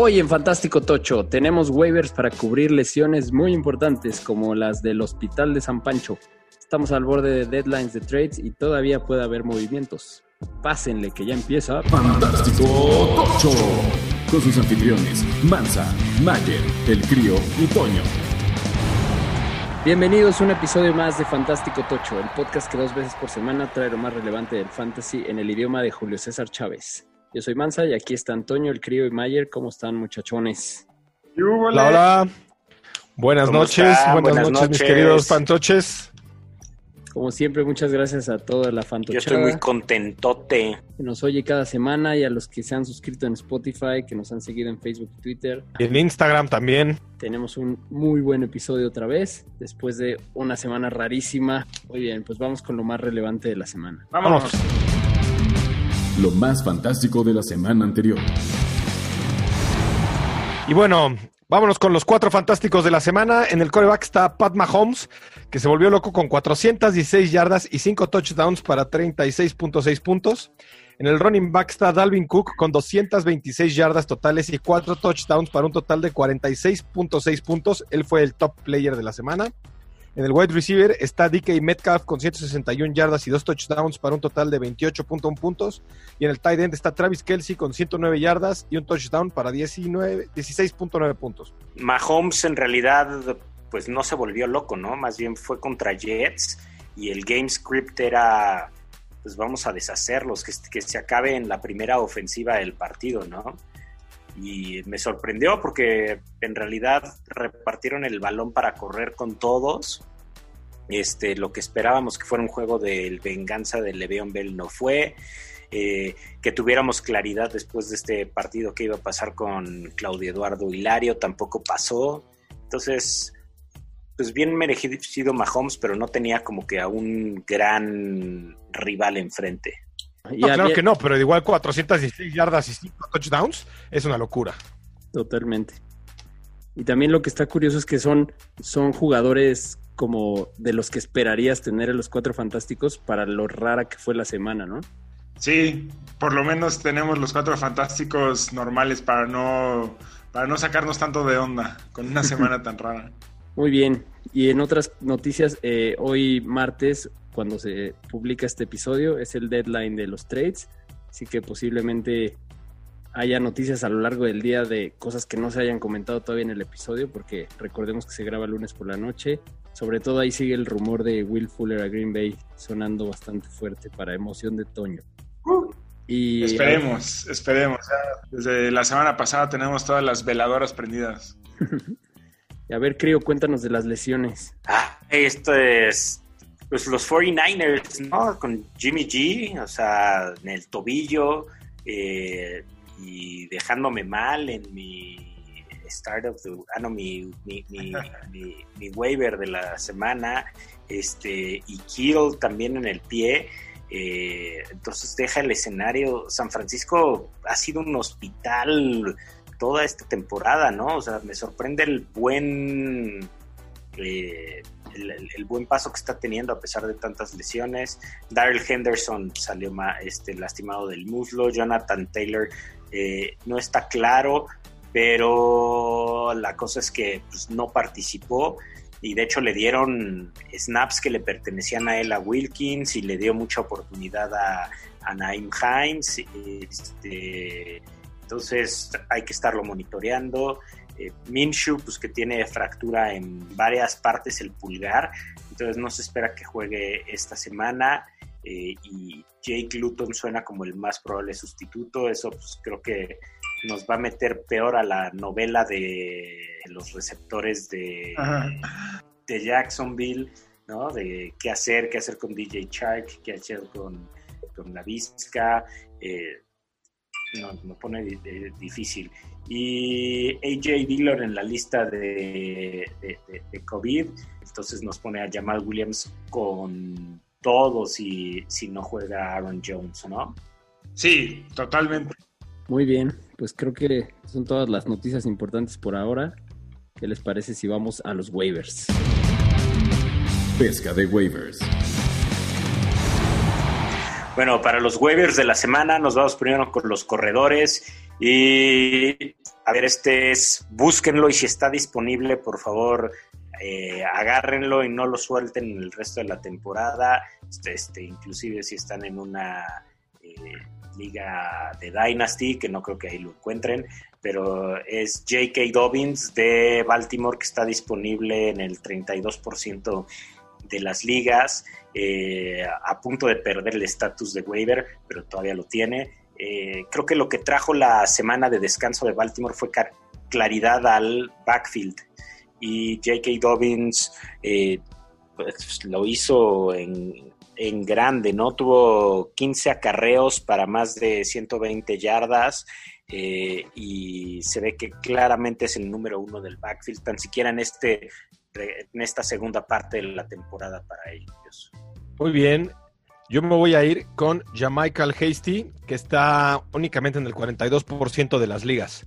Hoy en Fantástico Tocho tenemos waivers para cubrir lesiones muy importantes como las del Hospital de San Pancho. Estamos al borde de deadlines de trades y todavía puede haber movimientos. Pásenle que ya empieza. Fantástico Tocho. Con sus anfitriones, Mansa, Mayer, El Crío y Toño. Bienvenidos a un episodio más de Fantástico Tocho, el podcast que dos veces por semana trae lo más relevante del fantasy en el idioma de Julio César Chávez. Yo soy Mansa y aquí está Antonio, el crío y Mayer. ¿Cómo están, muchachones? Hola, hola. Buenas noches, buenas, noches, mis queridos fantoches. Como siempre, muchas gracias a toda la fantochada. Yo estoy muy contentote. Que nos oye cada semana y a los que se han suscrito en Spotify, que nos han seguido en Facebook y Twitter. Y en Instagram también. Tenemos un muy buen episodio otra vez, después de una semana rarísima. Muy bien, pues vamos con lo más relevante de la semana. Vámonos. Lo más fantástico de la semana anterior. Y bueno, vámonos con los cuatro fantásticos de la semana. En el coreback está Pat Mahomes, que se volvió loco con 416 yardas y 5 touchdowns para 36.6 puntos. En el running back está Dalvin Cook con 226 yardas totales y 4 touchdowns para un total de 46.6 puntos. Él fue el top player de la semana. En el wide receiver está DK Metcalf con 161 yardas y 2 touchdowns para un total de 28.1 puntos. Y en el tight end está Travis Kelsey con 109 yardas y un touchdown para 16.9 puntos. Mahomes en realidad pues no se volvió loco, ¿no? Más bien fue contra Jets y el game script era pues vamos a deshacerlos, que, que se acabe en la primera ofensiva del partido, ¿no? Y me sorprendió porque en realidad repartieron el balón para correr con todos. Este, lo que esperábamos que fuera un juego de venganza de Le'Veon Bell no fue. Eh, que tuviéramos claridad después de este partido que iba a pasar con Claudio Eduardo Hilario, tampoco pasó. Entonces, pues bien merecido Mahomes, pero no tenía como que a un gran rival enfrente. No, claro que no, pero igual 416 yardas y 5 touchdowns es una locura. Totalmente. Y también lo que está curioso es que son, son jugadores como de los que esperarías tener en los cuatro fantásticos para lo rara que fue la semana, ¿no? Sí, por lo menos tenemos los cuatro fantásticos normales para no, para no sacarnos tanto de onda con una semana tan rara. Muy bien. Y en otras noticias, eh, hoy martes cuando se publica este episodio, es el deadline de los trades, así que posiblemente haya noticias a lo largo del día de cosas que no se hayan comentado todavía en el episodio, porque recordemos que se graba lunes por la noche. Sobre todo ahí sigue el rumor de Will Fuller a Green Bay sonando bastante fuerte para emoción de Toño. Uh, y, esperemos, esperemos. desde la semana pasada tenemos todas las veladoras prendidas. y a ver, Crio, cuéntanos de las lesiones. Ah, esto es pues los 49ers, ¿no? Con Jimmy G, o sea, en el tobillo eh, y dejándome mal en mi start of the, ah, no, mi, mi, mi, waiver de la semana, este, y Kittle también en el pie. Eh, entonces deja el escenario. San Francisco ha sido un hospital toda esta temporada, ¿no? O sea, me sorprende el buen eh, el, buen paso que está teniendo a pesar de tantas lesiones. Daryl Henderson salió este, lastimado del muslo. Jonathan Taylor eh, no está claro, pero la cosa es que pues, no participó y de hecho le dieron snaps que le pertenecían a él a Wilkins y le dio mucha oportunidad a, Naim Hines. Este, entonces hay que estarlo monitoreando. Eh, Minshew, pues que tiene fractura en varias partes el pulgar, entonces no se espera que juegue esta semana. Eh, y Jake Luton suena como el más probable sustituto. Eso pues creo que nos va a meter peor a la novela de los receptores de, de Jacksonville, ¿no? De qué hacer, qué hacer con DJ Shark, qué hacer con, con la Vizca. Eh, nos pone difícil. Y AJ Dillon en la lista de, de, COVID, entonces nos pone a Jamal Williams con todo si, si no juega Aaron Jones, ¿no? Sí, totalmente. Muy bien, pues creo que son todas las noticias importantes por ahora. ¿Qué les parece si vamos a los waivers? Pesca de waivers. Bueno, para los waivers de la semana nos vamos primero con los corredores Y a ver, este es, búsquenlo y si está disponible, por favor, eh, agárrenlo y no lo suelten el resto de la temporada. Este, este inclusive si están en una eh, liga de Dynasty, que no creo que ahí lo encuentren, pero es J.K. Dobbins de Baltimore que está disponible en el 32% de las ligas, eh, a punto de perder el estatus de waiver, pero todavía lo tiene. Eh, creo que lo que trajo la semana de descanso de Baltimore fue claridad al backfield y J.K. Dobbins eh, pues, lo hizo en, en, grande, ¿no? Tuvo 15 acarreos para más de 120 yardas y se ve que claramente es el número uno del backfield, tan siquiera en este en esta segunda parte de la temporada para ellos. Muy bien. Yo me voy a ir con Jamichael Hasty, que está únicamente en el 42% de las ligas.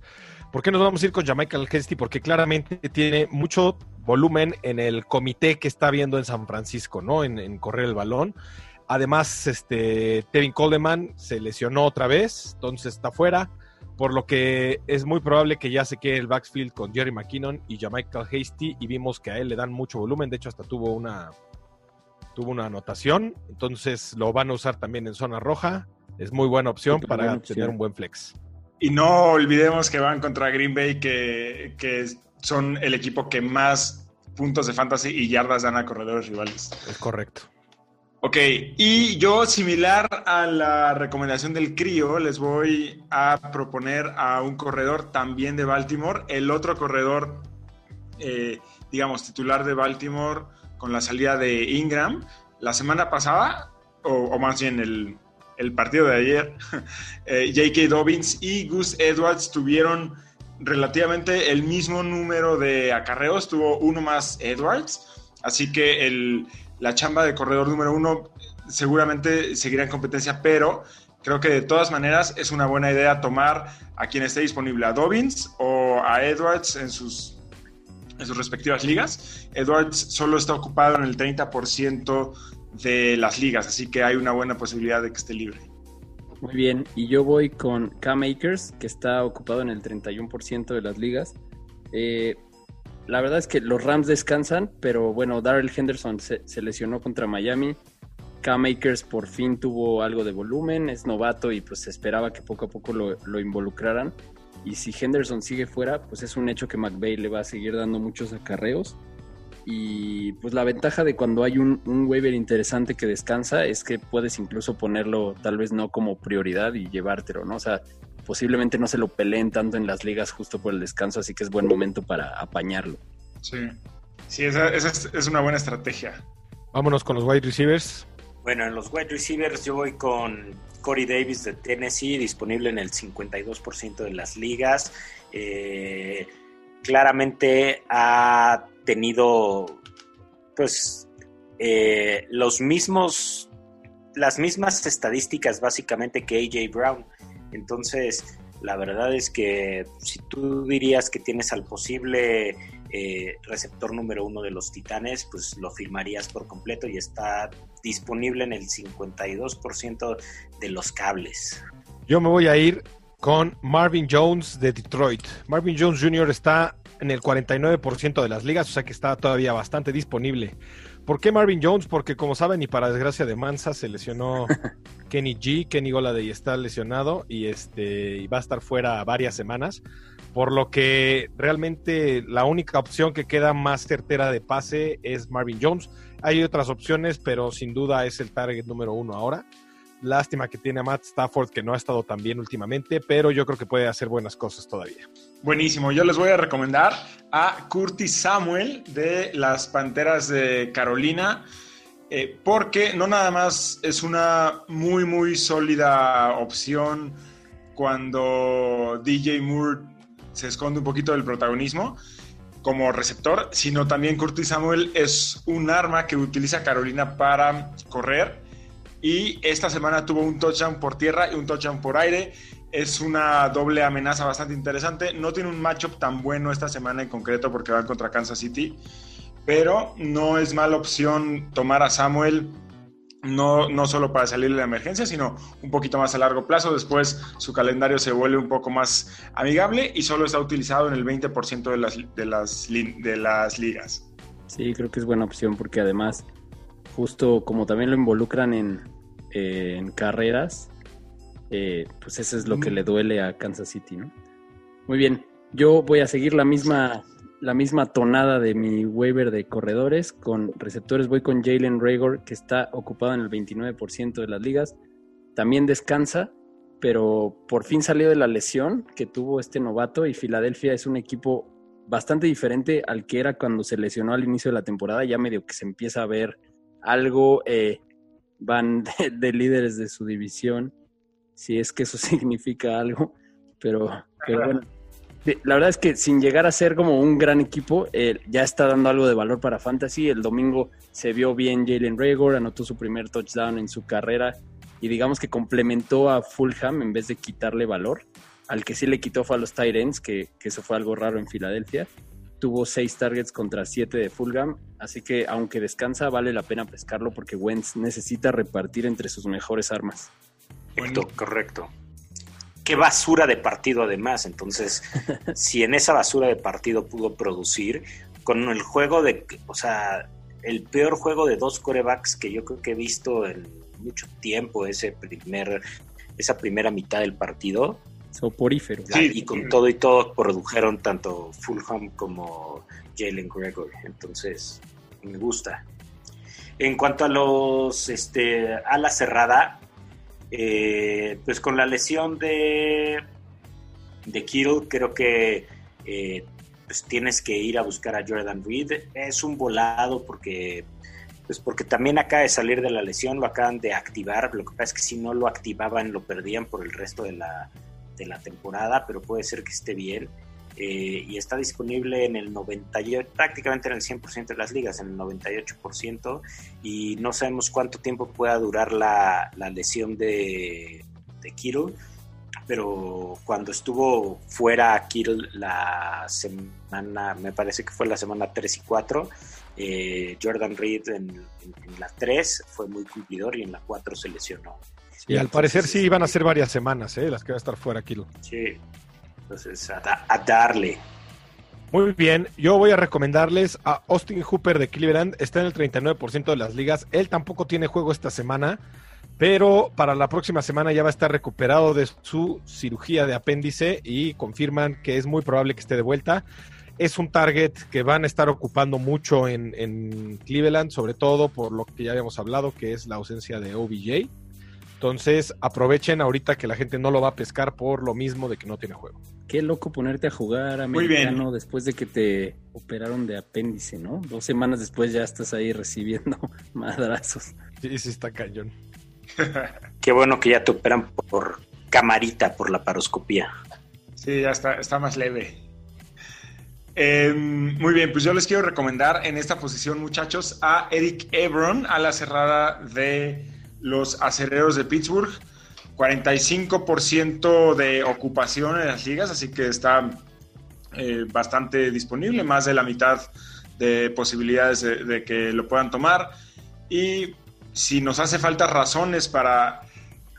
¿Por qué nos vamos a ir con Jamichael Hasty? Porque claramente tiene mucho volumen en el comité que está viendo en San Francisco, ¿no? En, correr el balón. Además, este, Tevin Coleman se lesionó otra vez, entonces está fuera por lo que es muy probable que ya se quede el backfield con Jerry McKinnon y Jamaica Hasty y vimos que a él le dan mucho volumen, de hecho hasta tuvo una tuvo una anotación, entonces lo van a usar también en zona roja, es muy buena opción para tener un buen flex. Y no olvidemos que van contra Green Bay, que, que son el equipo que más puntos de fantasy y yardas dan a corredores rivales. Es correcto. Ok, y yo similar a la recomendación del crío, les voy a proponer a un corredor también de Baltimore, el otro corredor, eh, digamos, titular de Baltimore con la salida de Ingram. La semana pasada, o, más bien el, partido de ayer, eh, J.K. Dobbins y Gus Edwards tuvieron relativamente el mismo número de acarreos, tuvo uno más Edwards, así que el la chamba de corredor número uno seguramente seguirá en competencia, pero creo que de todas maneras es una buena idea tomar a quien esté disponible, a Dobbins o a Edwards en sus, en sus respectivas ligas. Edwards solo está ocupado en el 30% de las ligas, así que hay una buena posibilidad de que esté libre. Muy bien, y yo voy con K-Makers, que está ocupado en el 31% de las ligas. Eh, la verdad es que los Rams descansan, pero bueno, Darrell Henderson se, lesionó contra Miami. K-Makers por fin tuvo algo de volumen, es novato y pues se esperaba que poco a poco lo, involucraran. Y si Henderson sigue fuera, pues es un hecho que McVeigh le va a seguir dando muchos acarreos. Y pues la ventaja de cuando hay un, un waiver interesante que descansa es que puedes incluso ponerlo tal vez no como prioridad y llevártelo, ¿no? O sea, posiblemente no se lo peleen tanto en las ligas justo por el descanso, así que es buen momento para apañarlo. Sí, sí, esa, es, una buena estrategia. Vámonos con los wide receivers. Bueno, en los wide receivers yo voy con Corey Davis de Tennessee, disponible en el 52% de las ligas. Eh, claramente ha tenido, pues, eh, los mismos, las mismas estadísticas básicamente que AJ Brown. Entonces, la verdad es que si tú dirías que tienes al posible eh, receptor número uno de los Titanes, pues lo firmarías por completo y está disponible en el 52% de los cables. Yo me voy a ir con Marvin Jones de Detroit. Marvin Jones Jr. está en el 49% de las ligas, o sea que está todavía bastante disponible. ¿Por qué Marvin Jones? Porque como saben, y para desgracia de Mansa, se lesionó Kenny G, Kenny Goladay está lesionado y este va a estar fuera varias semanas. Por lo que realmente la única opción que queda más certera de pase es Marvin Jones. Hay otras opciones, pero sin duda es el target número uno ahora. Lástima que tiene a Matt Stafford, que no ha estado tan bien últimamente, pero yo creo que puede hacer buenas cosas todavía. Buenísimo. Yo les voy a recomendar a Curtis Samuel de las Panteras de Carolina, eh, porque no nada más es una muy, muy sólida opción cuando DJ Moore se esconde un poquito del protagonismo como receptor, sino también Curtis Samuel es un arma que utiliza Carolina para correr y esta semana tuvo un touchdown por tierra y un touchdown por aire. Es una doble amenaza bastante interesante. No tiene un matchup tan bueno esta semana en concreto porque van contra Kansas City, pero no es mala opción tomar a Samuel no, no solo para salir de la emergencia, sino un poquito más a largo plazo. Después su calendario se vuelve un poco más amigable y solo está utilizado en el 20% de las, de, las, de las ligas. Sí, creo que es buena opción porque además, justo como también lo involucran en, eh, en carreras, eh, pues eso es lo que le duele a Kansas City, ¿no? Muy bien, yo voy a seguir la misma, la misma tonada de mi waiver de corredores. Con receptores voy con Jalen Rager, que está ocupado en el 29% de las ligas. También descansa, pero por fin salió de la lesión que tuvo este novato y Filadelfia es un equipo bastante diferente al que era cuando se lesionó al inicio de la temporada. Ya medio que se empieza a ver algo, eh, van de, líderes de su división, si es que eso significa algo, pero, pero bueno la verdad es que sin llegar a ser como un gran equipo, eh, ya está dando algo de valor para Fantasy. El domingo se vio bien Jalen Rager, anotó su primer touchdown en su carrera y digamos que complementó a Fulham en vez de quitarle valor. Al que sí le quitó fue a los Tyrants, que, que eso fue algo raro en Filadelfia. Tuvo seis targets contra siete de Fulham, así que aunque descansa, vale la pena pescarlo porque Wentz necesita repartir entre sus mejores armas. Correcto, correcto qué basura de partido además. Entonces, si en esa basura de partido pudo producir, con el juego de, o sea, el peor juego de dos corebacks que yo creo que he visto en mucho tiempo, ese primer, esa primera mitad del partido. Soporífero. Y con todo y todo produjeron tanto Fulham como Jalen Gregory. Entonces, me gusta. En cuanto a los este, ala cerrada, eh, pues con la lesión de, de Kittle, creo que eh, pues tienes que ir a buscar a Jordan Reed. Es un volado porque, pues porque también acaba de salir de la lesión, lo acaban de activar. Lo que pasa es que si no lo activaban, lo perdían por el resto de la, de la temporada, pero puede ser que esté bien. Eh, y está disponible en el 98, prácticamente en el 100% de las ligas, en el 98%, y no sabemos cuánto tiempo pueda durar la, lesión de, de Kittle, pero cuando estuvo fuera Kittle la semana, me parece que fue la semana 3 y 4, eh, Jordan Reed en, la 3 fue muy cumplidor y en la 4 se lesionó. Y al parecer sí iban a ser varias semanas, ¿eh? las que va a estar fuera Kittle. Sí, entonces, a, darle. Muy bien, yo voy a recomendarles a Austin Hooper de Cleveland, está en el 39% de las ligas, él tampoco tiene juego esta semana, pero para la próxima semana ya va a estar recuperado de su cirugía de apéndice y confirman que es muy probable que esté de vuelta. Es un target que van a estar ocupando mucho en, en Cleveland, sobre todo por lo que ya habíamos hablado, que es la ausencia de OBJ. Entonces aprovechen ahorita que la gente no lo va a pescar por lo mismo de que no tiene juego. Qué loco ponerte a jugar americano después de que te operaron de apéndice, ¿no? Dos semanas después ya estás ahí recibiendo madrazos. Sí, sí está cañón. Qué bueno que ya te operan por camarita, por la paroscopía. Sí, ya está, está más leve. Em, muy bien, pues yo les quiero recomendar en esta posición, muchachos, a Eric Ebron, a la cerrada de los acereros de Pittsburgh. 45% de ocupación en las ligas, así que está eh, bastante disponible, más de la mitad de posibilidades de, que lo puedan tomar. Y si nos hace falta razones para,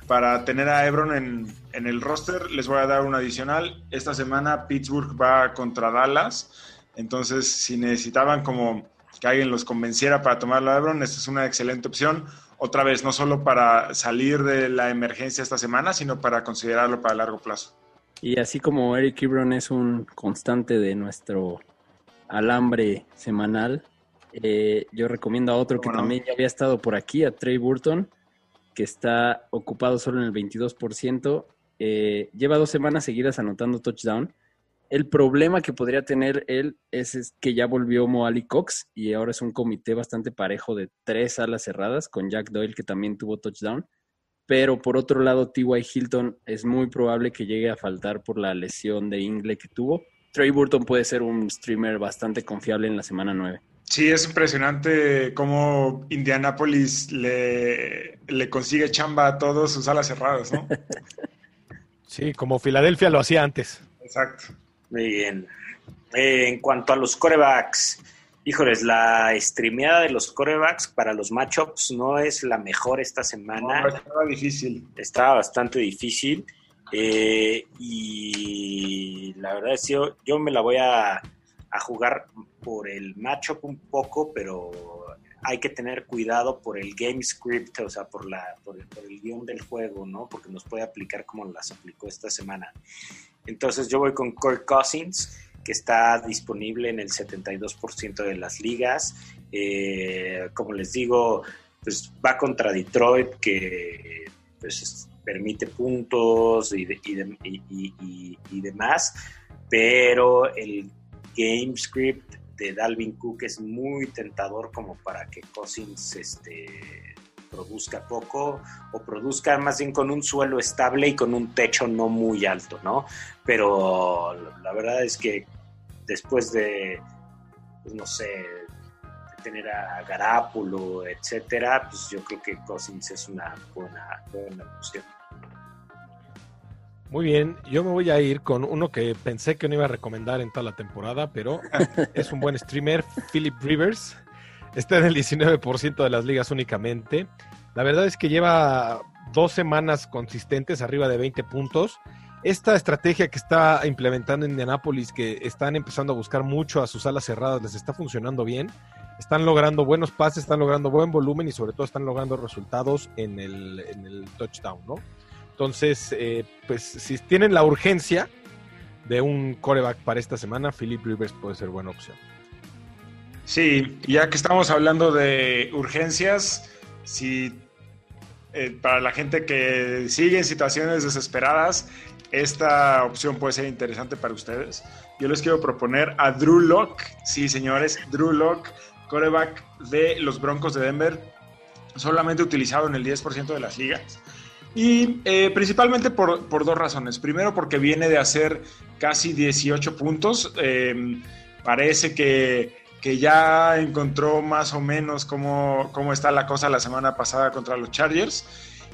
para tener a Ebron en, en el roster, les voy a dar un adicional. Esta semana Pittsburgh va contra Dallas, entonces si necesitaban como que alguien los convenciera para tomar a Ebron, esta es una excelente opción otra vez, no solo para salir de la emergencia esta semana, sino para considerarlo para largo plazo. Y así como Eric Ebron es un constante de nuestro alambre semanal, eh, yo recomiendo a otro que también ya había estado por aquí, a Trey Burton, que está ocupado solo en el 22%. Eh, lleva dos semanas seguidas anotando touchdown el problema que podría tener él es, que ya volvió Moali Cox y ahora es un comité bastante parejo de tres alas cerradas con Jack Doyle que también tuvo touchdown. Pero por otro lado, T.Y. Hilton es muy probable que llegue a faltar por la lesión de Ingle que tuvo. Trey Burton puede ser un streamer bastante confiable en la semana 9. Sí, es impresionante cómo Indianapolis le, le consigue chamba a todos sus alas cerradas, ¿no? sí, como Filadelfia lo hacía antes. Exacto. Muy bien. Eh, en cuanto a los corebacks, Híjoles, la streameada de los corebacks para los matchups no es la mejor esta semana. No, estaba difícil. Estaba bastante difícil. Eh, y la verdad es que yo, yo me la voy a, a jugar por el matchup un poco, pero hay que tener cuidado por el game script, o sea, por, la, por, el, por el guion del juego, ¿no? Porque nos puede aplicar como las aplicó esta semana. Entonces yo voy con Kirk Cousins que está disponible en el 72% de las ligas. Eh, como les digo, pues va contra Detroit, que pues, permite puntos y, y demás, pero el game script de Dalvin Cook es muy tentador como para que Cousins este, produzca poco o produzca más bien con un suelo estable y con un techo no muy alto, ¿no? Pero la verdad es que después de, pues, no sé, de tener a Garápulo, etcétera, pues yo creo que Cousins es una buena, buena opción. Muy bien, yo me voy a ir con uno que pensé que no iba a recomendar en toda la temporada, pero es un buen streamer, Philip Rivers. Está en el 19% de las ligas únicamente. La verdad es que lleva dos semanas consistentes arriba de 20 puntos. Esta estrategia que está implementando Indianapolis, que están empezando a buscar mucho a sus alas cerradas, les está funcionando bien. Están logrando buenos pases, están logrando buen volumen y sobre todo están logrando resultados en el, en el touchdown, ¿no? Entonces, eh, pues si tienen la urgencia de un coreback para esta semana, Philip Rivers puede ser buena opción. Sí, ya que estamos hablando de urgencias, si eh, para la gente que sigue en situaciones desesperadas, esta opción puede ser interesante para ustedes. Yo les quiero proponer a Drew Lock, sí señores, Drew Lock, coreback de los Broncos de Denver, solamente utilizado en el 10% de las ligas. Y eh, principalmente por, por, dos razones. Primero, porque viene de hacer casi 18 puntos. Eh, parece que, que, ya encontró más o menos cómo, cómo, está la cosa la semana pasada contra los Chargers.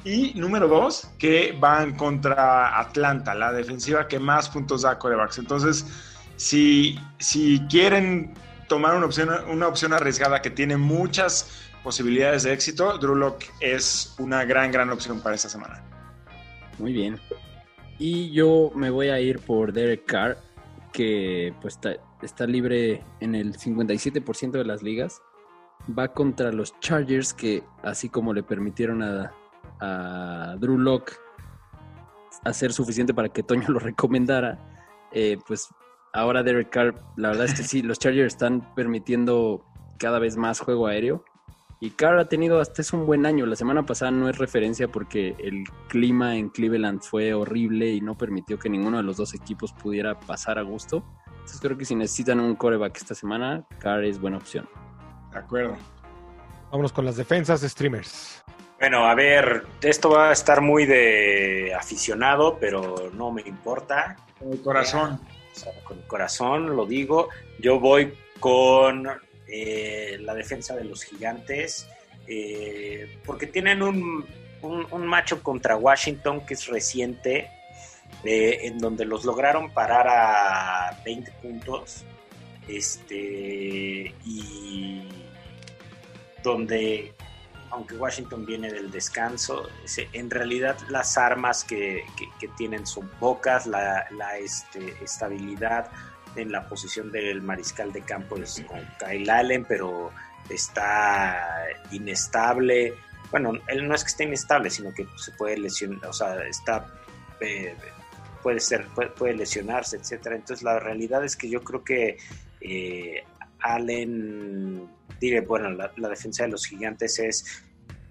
Y número dos, que van contra Atlanta, la defensiva que más puntos da a corebacks. Entonces, si, si quieren tomar una opción, una opción arriesgada que tiene muchas posibilidades de éxito, Drew Lock es una gran, gran opción para esta semana. Muy bien. Y yo me voy a ir por Derek Carr, que pues está, libre en el 57% de las ligas. Va contra los Chargers, que así como le permitieron a, Drew Lock hacer suficiente para que Toño lo recomendara, eh, pues ahora Derek Carr, la verdad es que sí, los Chargers están permitiendo cada vez más juego aéreo. Y Carr ha tenido hasta es un buen año. La semana pasada no es referencia porque el clima en Cleveland fue horrible y no permitió que ninguno de los dos equipos pudiera pasar a gusto. Entonces creo que si necesitan un coreback esta semana, Carr es buena opción. De acuerdo. Vámonos con las defensas de streamers. Bueno, a ver, esto va a estar muy de aficionado, pero no me importa. Con el corazón. O sea, con el corazón lo digo. Yo voy con eh, la defensa de los gigantes, eh, porque tienen un, un, macho contra Washington que es reciente, eh, en donde los lograron parar a 20 puntos, este, y donde, aunque Washington viene del descanso, en realidad las armas que, que, que tienen son pocas, la, la este, estabilidad en la posición del mariscal de campo es con Kyle Allen, pero está inestable. Bueno, él no es que esté inestable, sino que se puede lesionar, o sea, está eh, puede ser, puede, puede, lesionarse, etcétera. Entonces la realidad es que yo creo que eh, Allen, diré, bueno, la, la, defensa de los gigantes es,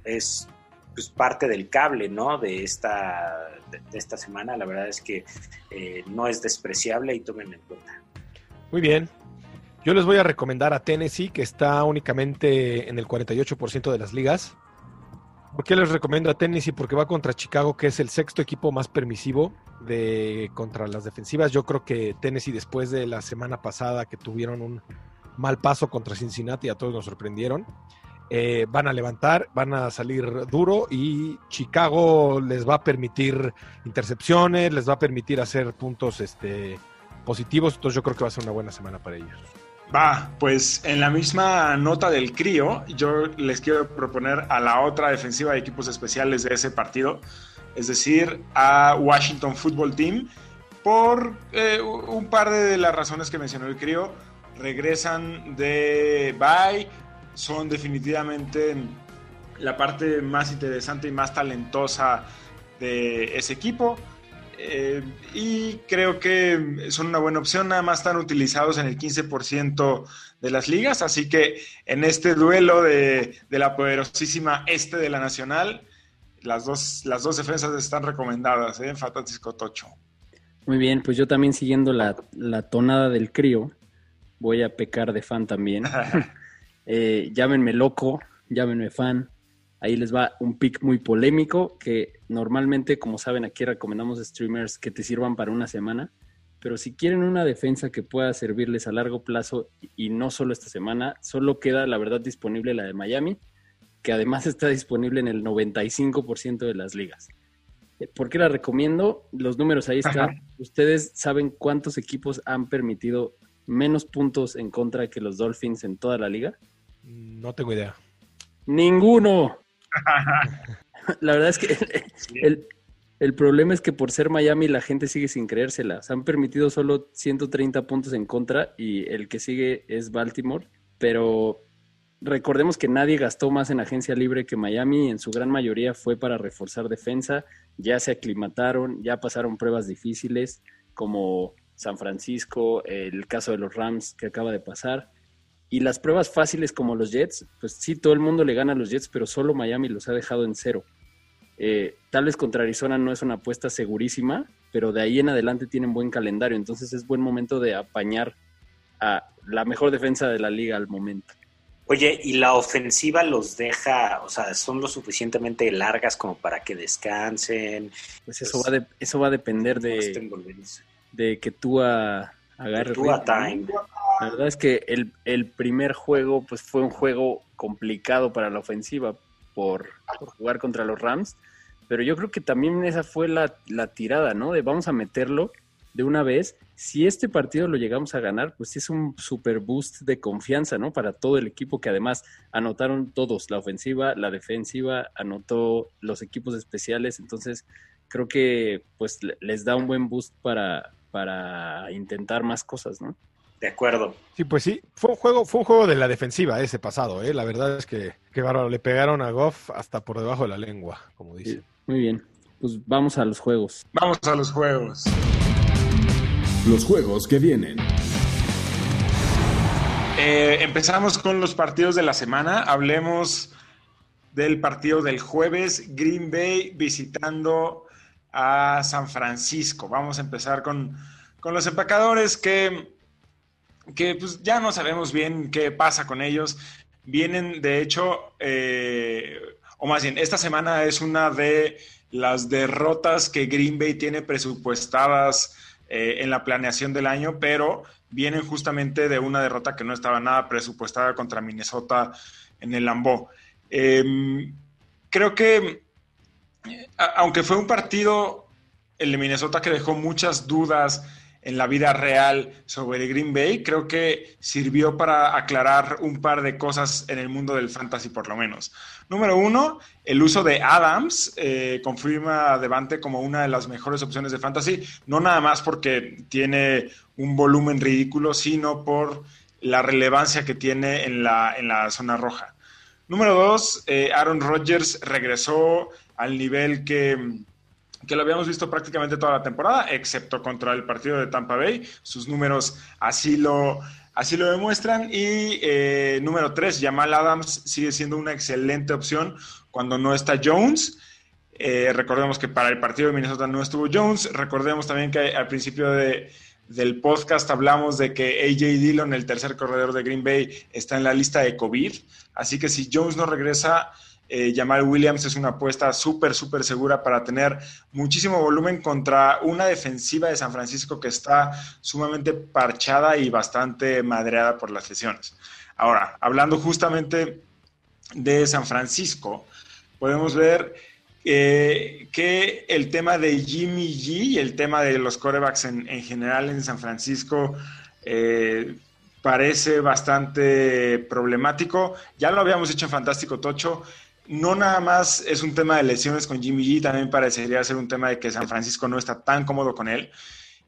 es pues, parte del cable, ¿no? De esta, de, esta semana. La verdad es que eh, no es despreciable y tomen en cuenta. Muy bien. Yo les voy a recomendar a Tennessee, que está únicamente en el 48% de las ligas. ¿Por qué les recomiendo a Tennessee? Porque va contra Chicago, que es el sexto equipo más permisivo de contra las defensivas. Yo creo que Tennessee, después de la semana pasada que tuvieron un mal paso contra Cincinnati, a todos nos sorprendieron. Eh, van a levantar, van a salir duro y Chicago les va a permitir intercepciones, les va a permitir hacer puntos este, positivos. Entonces yo creo que va a ser una buena semana para ellos. Va, pues en la misma nota del crío, yo les quiero proponer a la otra defensiva de equipos especiales de ese partido, es decir, a Washington Football Team, por eh, un par de las razones que mencionó el crío. Regresan de bye, son definitivamente la parte más interesante y más talentosa de ese equipo. Eh, y creo que son una buena opción, nada más están utilizados en el 15% de las ligas, así que en este duelo de, la poderosísima este de la Nacional, las dos, las dos defensas están recomendadas ¿eh? Fantástico Tocho. Muy bien, pues yo también siguiendo la, tonada del crío, voy a pecar de fan también. Eh, llámenme loco, llámenme fan, Ahí les va un pick muy polémico que normalmente, como saben, aquí recomendamos streamers que te sirvan para una semana. Pero si quieren una defensa que pueda servirles a largo plazo y no solo esta semana, solo queda la verdad disponible la de Miami, que además está disponible en el 95% de las ligas. Eh, ¿Por qué la recomiendo? Los números ahí están. ¿Ustedes saben cuántos equipos han permitido menos puntos en contra que los Dolphins en toda la liga? No tengo idea. Ninguno. la verdad es que el, problema es que por ser Miami la gente sigue sin creérsela. Se han permitido solo 130 puntos en contra y el que sigue es Baltimore, pero recordemos que nadie gastó más en agencia libre que Miami, en su gran mayoría fue para reforzar defensa, ya se aclimataron, ya pasaron pruebas difíciles como San Francisco, el caso de los Rams que acaba de pasar. Y las pruebas fáciles como los Jets, pues sí, todo el mundo le gana a los Jets, pero solo Miami los ha dejado en cero. Eh, tal vez contra Arizona no es una apuesta segurísima, pero de ahí en adelante tienen buen calendario, entonces es buen momento de apañar a la mejor defensa de la liga al momento. Oye, ¿y la ofensiva los deja, o sea, son lo suficientemente largas como para que descansen? Pues eso, va, eso va a depender de, de que tú agarres. time. La verdad es que el, primer juego pues fue un juego complicado para la ofensiva por, jugar contra los Rams, pero yo creo que también esa fue la, tirada, ¿no? De vamos a meterlo de una vez. Si este partido lo llegamos a ganar, pues es un super boost de confianza, ¿no? Para todo el equipo que además anotaron todos, la ofensiva, la defensiva, anotó los equipos especiales, entonces creo que pues les da un buen boost para, para intentar más cosas, ¿no? De acuerdo. Sí, pues sí, fue un juego, fue un juego de la defensiva ese pasado, ¿eh? La verdad es que, que bárbaro, le pegaron a Goff hasta por debajo de la lengua, como dice. muy bien, pues vamos a los juegos. Vamos a los juegos. Los juegos que vienen. Eh, empezamos con los partidos de la semana. Hablemos del partido del jueves, Green Bay visitando a San Francisco. Vamos a empezar con, con los empacadores que que pues ya no sabemos bien qué pasa con ellos. Vienen, de hecho, eh, o más bien, esta semana es una de las derrotas que Green Bay tiene presupuestadas eh, en la planeación del año, pero vienen justamente de una derrota que no estaba nada presupuestada contra Minnesota en el Lambeau. Em, creo que, aunque fue un partido, el de Minnesota que dejó muchas dudas, en la vida real sobre Green Bay, creo que sirvió para aclarar un par de cosas en el mundo del fantasy, por lo menos. Número uno, el uso de Adams eh, confirma a Devante como una de las mejores opciones de fantasy, no nada más porque tiene un volumen ridículo, sino por la relevancia que tiene en la, en la zona roja. Número dos, eh, Aaron Rodgers regresó al nivel que que lo habíamos visto prácticamente toda la temporada, excepto contra el partido de Tampa Bay. Sus números así lo, así lo demuestran. Y eh, número tres, Jamal Adams sigue siendo una excelente opción cuando no está Jones. Eh, recordemos que para el partido de Minnesota no estuvo Jones. Recordemos también que al principio de, del podcast hablamos de que AJ Dillon, el tercer corredor de Green Bay, está en la lista de COVID. Así que si Jones no regresa, eh, Williams es una apuesta súper, súper segura para tener muchísimo volumen contra una defensiva de San Francisco que está sumamente parchada y bastante madreada por las lesiones. Ahora, hablando justamente de San Francisco, podemos ver eh, que el tema de Jimmy G y el tema de los corebacks en, general en San Francisco eh, parece bastante problemático. Ya lo habíamos hecho en Fantástico Tocho. No nada más es un tema de lesiones con Jimmy G, también parecería ser un tema de que San Francisco no está tan cómodo con él.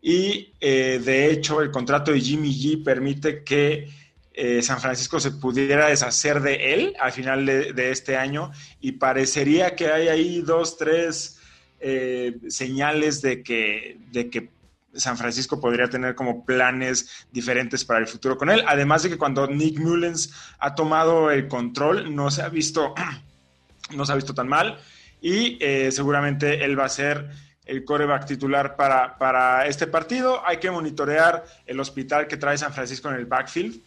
Y eh, de hecho, el contrato de Jimmy G permite que eh, San Francisco se pudiera deshacer de él al final de, este año. Y parecería que hay ahí dos, tres eh, señales de que, de que San Francisco podría tener como planes diferentes para el futuro con él. Además de que cuando Nick Mullens ha tomado el control, no se ha visto, no se ha visto tan mal. Y eh, seguramente él va a ser el coreback titular para, para este partido. Hay que monitorear el hospital que trae San Francisco en el backfield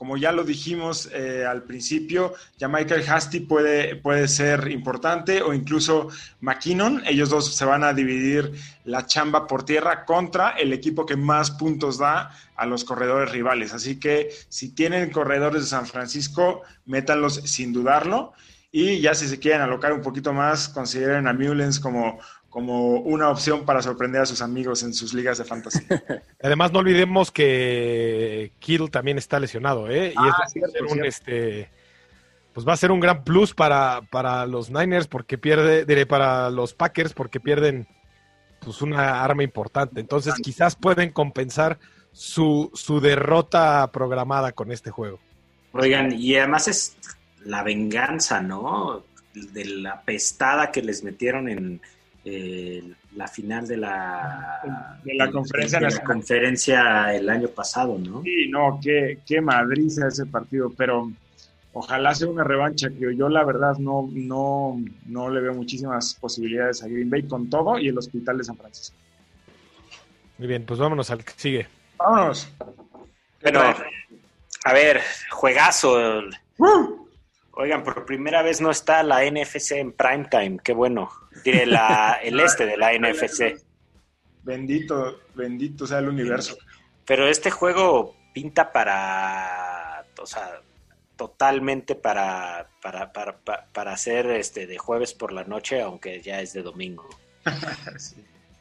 como ya lo dijimos eh, al principio, ya Michael Hasty puede, puede ser importante o incluso McKinnon. Ellos dos se van a dividir la chamba por tierra contra el equipo que más puntos da a los corredores rivales. Así que si tienen corredores de San Francisco, métanlos sin dudarlo. Y ya si se quieren alocar un poquito más, consideren a Mullens como como una opción para sorprender a sus amigos en sus ligas de fantasy. Además, no olvidemos que Kill también está lesionado, ¿eh? Y ah, eso va a ser un, este, pues va a ser un gran plus para, para los Niners porque pierde, diré, para los Packers porque pierden pues una arma importante. Entonces, quizás pueden compensar su, su derrota programada con este juego. Oigan, y además es la venganza, ¿no? De la pestada que les metieron en eh, la final de la, de la conferencia, la conferencia el año pasado, ¿no? Sí, no, qué, qué madriza ese partido, pero ojalá sea una revancha, que yo la verdad no, no, no le veo muchísimas posibilidades a Green Bay con todo y el hospital de San Francisco. Muy bien, pues vámonos al que sigue. Vámonos. Bueno, a ver, juegazo. Oigan, por primera vez no está la NFC en primetime, qué bueno. Diré la, el este de la NFC. Bendito, bendito sea el universo. Pero este juego pinta para, o sea, totalmente para, para, para, para hacer este de jueves por la noche, aunque ya es de domingo.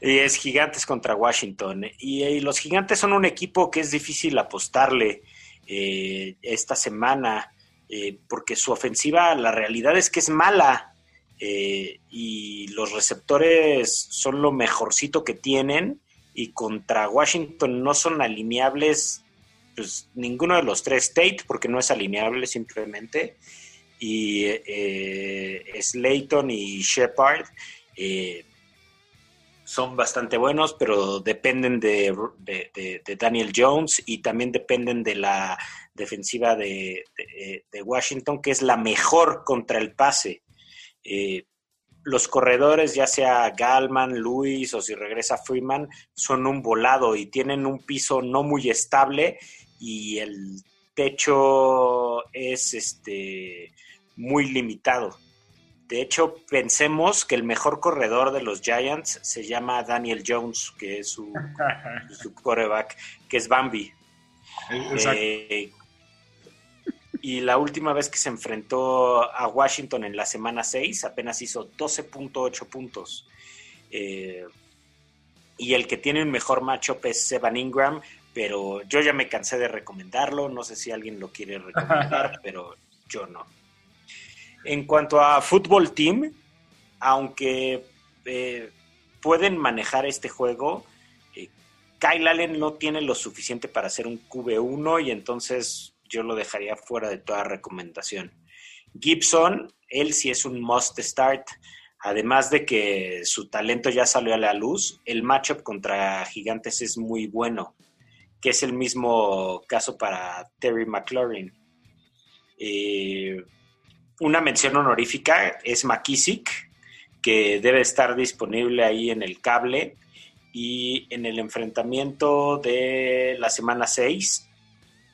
Y es Gigantes contra Washington. Y, los Gigantes son un equipo que es difícil apostarle eh, esta semana. Eh, porque su ofensiva, la realidad es que es mala eh, y los receptores son lo mejorcito que tienen y contra Washington no son alineables pues ninguno de los tres. State porque no es alineable simplemente y eh, Slayton y Shepard son bastante buenos, pero dependen de, Daniel Jones y también dependen de la defensiva de, Washington, que es la mejor contra el pase. Eh, los corredores, ya sea Galman, Luis o si regresa Freeman, son un volado y tienen un piso no muy estable y el techo es este muy limitado. De hecho, pensemos que el mejor corredor de los Giants se llama Daniel Jones, que es su, su coreback, que es Bambi. Eh, y la última vez que se enfrentó a Washington en la semana 6, apenas hizo 12.8 puntos. Eh, y el que tiene un mejor matchup es Sevan Ingram, pero yo ya me cansé de recomendarlo. No sé si alguien lo quiere recomendar, pero yo no. En cuanto a Fútbol Team, aunque eh, pueden manejar este juego, eh, Kyle Allen no tiene lo suficiente para hacer un QB1 y entonces yo lo dejaría fuera de toda recomendación. Gibson, él sí es un must start. Además de que su talento ya salió a la luz, el matchup contra Gigantes es muy bueno, que es el mismo caso para Terry McLaurin. Eh, una mención honorífica es McKissick, que debe estar disponible ahí en el cable. Y en el enfrentamiento de la semana 6,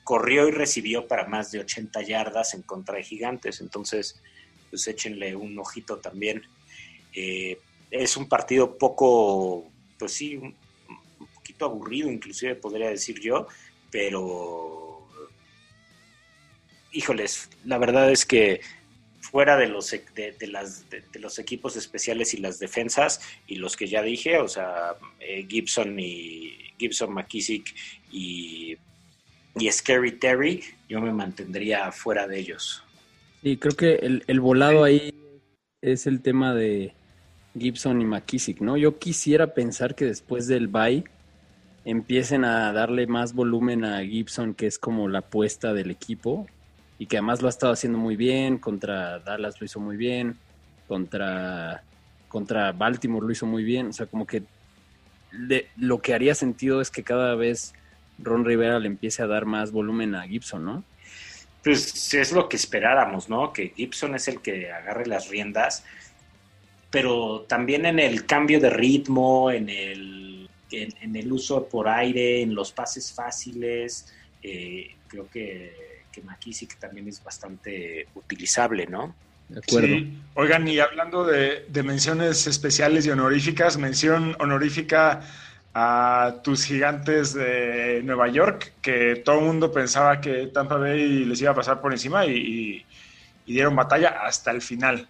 corrió y recibió para más de 80 yardas en contra de Gigantes. Entonces, pues échenle un ojito también. Eh, es un partido poco, pues sí, un, poquito aburrido, inclusive podría decir yo, pero híjoles, la verdad es que fuera de los, de, las, de, los equipos especiales y las defensas y los que ya dije, o sea, eh, Gibson y Gibson, McKissick y y Scary Terry, yo me mantendría fuera de ellos. Y creo que el, el volado ahí es el tema de Gibson y McKissick, ¿no? Yo quisiera pensar que después del bye empiecen a darle más volumen a Gibson, que es como la apuesta del equipo, y que además lo ha estado haciendo muy bien, contra Dallas lo hizo muy bien, contra, contra Baltimore lo hizo muy bien, o sea, como que lo que haría sentido es que cada vez Ron Rivera le empiece a dar más volumen a Gibson, ¿no? Pues es lo que esperáramos, ¿no? Que Gibson es el que agarre las riendas, pero también en el cambio de ritmo, en el, en, en el uso por aire, en los pases fáciles, eh, creo que, que McKissick también es bastante utilizable, ¿no? De acuerdo. Sí. Oigan, y hablando de, de menciones especiales y honoríficas, mención honorífica a tus gigantes de Nueva York, que todo el mundo pensaba que Tampa Bay les iba a pasar por encima y, y- y dieron batalla hasta el final.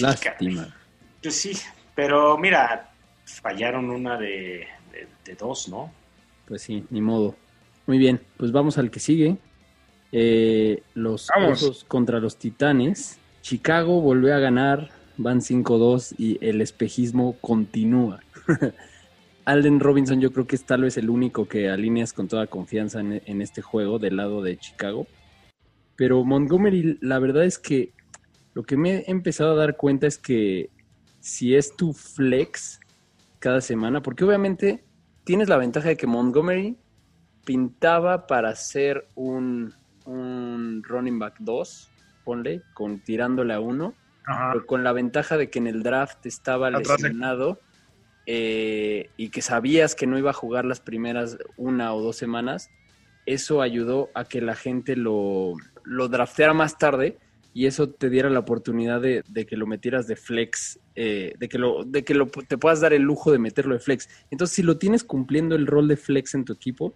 Lástima. Pues sí, pero mira, fallaron una de, de- de dos, ¿no? Pues sí, ni modo. Muy bien, pues vamos al que sigue. Eh, los Vamos. Osos contra los Titanes. Chicago volvió a ganar, van 5-2 y el espejismo continúa. Alden Robinson yo creo que es tal vez el único que alineas con toda confianza en, en este juego del lado de Chicago. Pero Montgomery, la verdad es que lo que me he empezado a dar cuenta es que si es tu flex cada semana, porque obviamente tienes la ventaja de que Montgomery pintaba para ser un, un running back 2, ponle, con tirándole a uno, Ajá. pero con la ventaja de que en el draft estaba lesionado eh, y que sabías que no iba a jugar las primeras una o dos semanas, eso ayudó a que la gente lo, lo drafteara más tarde y eso te diera la oportunidad de, que lo metieras de flex, eh, de que, lo, de que lo, te puedas dar el lujo de meterlo de flex. Entonces, si lo tienes cumpliendo el rol de flex en tu equipo,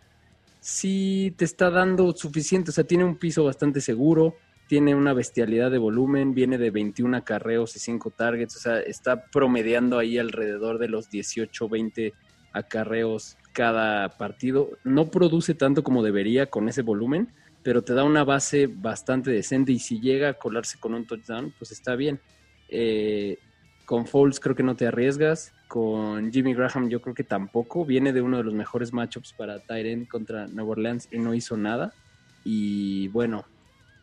sí te está dando suficiente, o sea, tiene un piso bastante seguro, tiene una bestialidad de volumen, viene de 21 acarreos y 5 targets, o sea, está promediando ahí alrededor de los 18, 20 acarreos cada partido. No produce tanto como debería con ese volumen, pero te da una base bastante decente y si llega a colarse con un touchdown, pues está bien. Eh, con Foles creo que no te arriesgas. Con Jimmy Graham yo creo que tampoco. Viene de uno de los mejores matchups para Tyren contra Nueva Orleans y no hizo nada. Y bueno,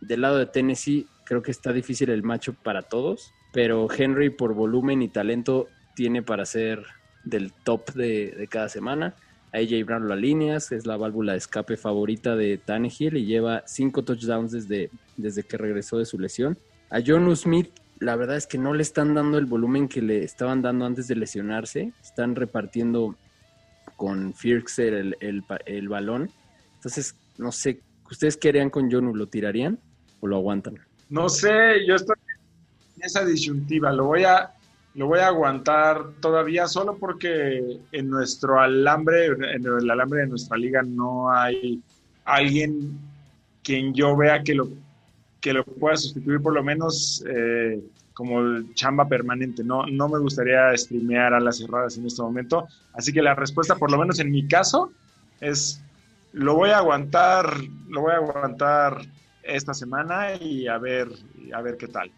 del lado de Tennessee creo que está difícil el matchup para todos. Pero Henry por volumen y talento tiene para ser del top de, cada semana. A AJ Brown lo alineas, es la válvula de escape favorita de Tannehill y lleva cinco touchdowns desde, desde que regresó de su lesión. A Jonu Smith, la verdad es que no le están dando el volumen que le estaban dando antes de lesionarse. Están repartiendo con Firkser el, el, el balón. Entonces, no sé, ¿ustedes qué harían con Jonu? ¿Lo tirarían o lo aguantan? No sé, yo estoy en esa disyuntiva. Lo voy a, lo voy a aguantar todavía solo porque en nuestro alambre, en el alambre de nuestra liga no hay alguien quien yo vea que lo, que lo pueda sustituir por lo menos eh, como chamba permanente. No, no me gustaría streamear a las cerradas en este momento. Así que la respuesta, por lo menos en mi caso, es lo voy a aguantar, lo voy a aguantar esta semana y a ver, a ver qué tal.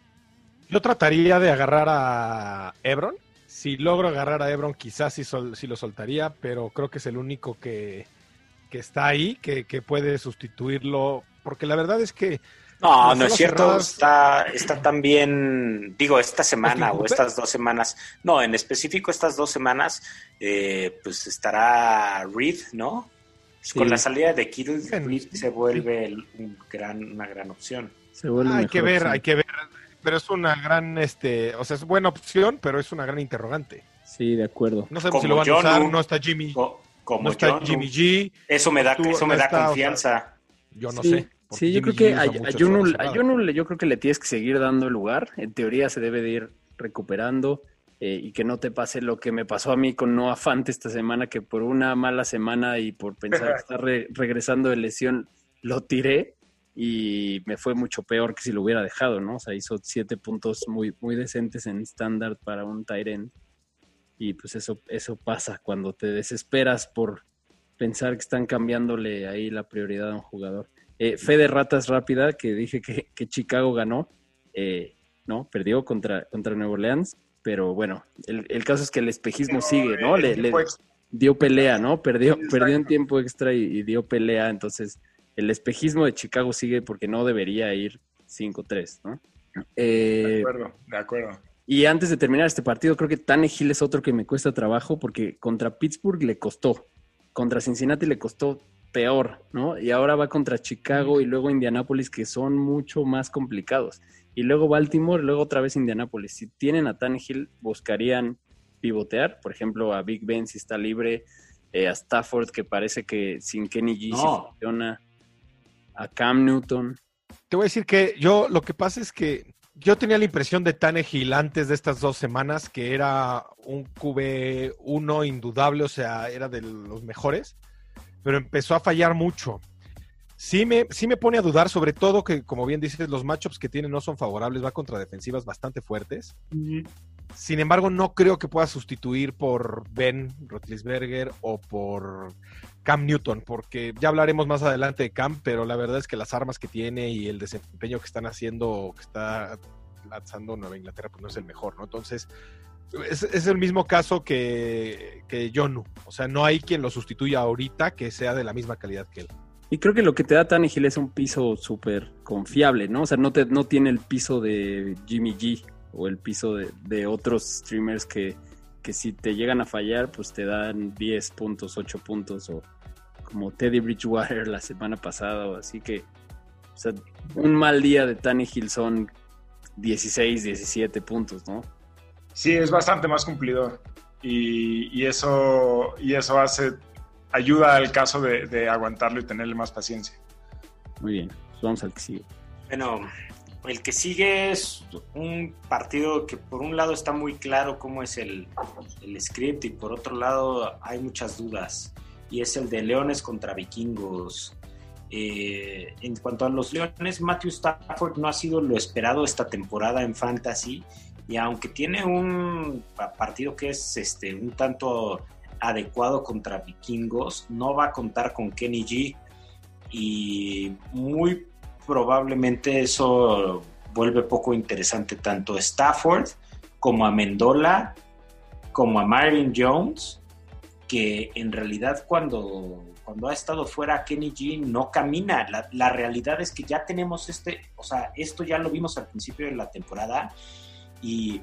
Yo trataría de agarrar a Ebron. Si logro agarrar a Ebron, quizás sí, sol- sí lo soltaría, pero creo que es el único que, que está ahí, que, que puede sustituirlo. Porque la verdad es que No, no es cierto. cerradas- Está, está también, digo, esta semana ¿Austin o estas dos semanas. No, en específico estas dos semanas, eh, pues estará Reed, ¿no? Pues Sí. Con la salida de Kittle, se vuelve el- un gran, una gran opción. Se vuelve hay que ver, opción. hay que ver. Pero es una gran, este, o sea, es buena opción, pero es una gran interrogante. Sí, de acuerdo. No sabemos Como si lo van a usar, no está Jimmy, Co- Como no está. Jimmy G, Eso me da, Tú- eso me no da está, o sea, confianza. yo no sí, sé. Sí, yo creo que a, a zona a yo creo que le tienes que seguir dando el lugar. En teoría se debe de ir recuperando eh, y que no te pase lo que me pasó a mí con Noah Fant esta semana, que por una mala semana y por pensar que está re- regresando de lesión, lo tiré y me fue mucho peor que si lo hubiera dejado, ¿no? O sea, hizo siete puntos muy, muy decentes en estándar para un Tyrant. Y pues eso, eso pasa cuando te desesperas por, pensar que están cambiándole ahí la prioridad a un jugador. Eh, fe de ratas rápida, que dije que, que Chicago ganó. Eh, no, perdió contra, contra Nueva Orleans, pero bueno, el, el caso es que el espejismo sigue, ¿no? Le, le dio pelea, ¿no? Perdió, perdió en tiempo extra y, y, dio pelea, entonces el espejismo de Chicago sigue porque no debería ir 5-3, ¿no? Eh, de acuerdo, de acuerdo. Y antes de terminar este partido, creo que Tannehill es otro que me cuesta trabajo porque contra Pittsburgh le costó, contra Cincinnati le costó peor, ¿no? Y ahora va contra Chicago y luego Indianápolis, que son mucho más complicados. Y luego Baltimore, luego otra vez Indianápolis. Si tienen a Tannehill, buscarían pivotear, por ejemplo, a Big Ben si está libre, eh, a Stafford, que parece que sin Kenny G no. funciona, a Cam Newton. Te voy a decir que yo, lo que pasa es que yo tenía la impresión de Tannehill antes de estas dos semanas que era un QB1 indudable, o sea, era de los mejores, pero empezó a fallar mucho. Sí me, sí me pone a dudar, sobre todo que, como bien dices, los matchups que tiene no son favorables, va contra defensivas bastante fuertes. Sin embargo, no creo que pueda sustituir por Ben Rotlisberger o por Cam Newton, porque ya hablaremos más adelante de Cam, pero la verdad es que las armas que tiene y el desempeño que están haciendo, que está lanzando Nueva Inglaterra, pues no es el mejor, ¿no? Entonces, es, es, el mismo caso que, que Jonu. O sea, no hay quien lo sustituya ahorita que sea de la misma calidad que él. Y creo que lo que te da Tannehill es un piso súper confiable, ¿no? O sea, no, te, no tiene el piso de Jimmy G o el piso de, de otros streamers que, que, si te llegan a fallar, pues te dan 10 puntos, 8 puntos, o como Teddy Bridgewater la semana pasada, o así que, o sea, un mal día de Tannehill son 16, 17 puntos, ¿no? Sí, es bastante más cumplidor. Y, y eso, y eso hace ayuda al caso de, de, aguantarlo y tenerle más paciencia. Muy bien, pues vamos al que sigue. Bueno, el que sigue es un partido que por un lado está muy claro cómo es el, el script y por otro lado hay muchas dudas. Y es el de Leones contra Vikingos. Eh, en cuanto a los Leones, Matthew Stafford no ha sido lo esperado esta temporada en Fantasy. Y aunque tiene un partido que es este, un tanto adecuado contra vikingos, no va a contar con Kenny G y muy probablemente eso vuelve poco interesante tanto a Stafford como a Mendola, como a Marvin Jones, que en realidad cuando, cuando ha estado fuera Kenny G no camina. La, la realidad es que ya tenemos este, o sea, esto ya lo vimos al principio de la temporada y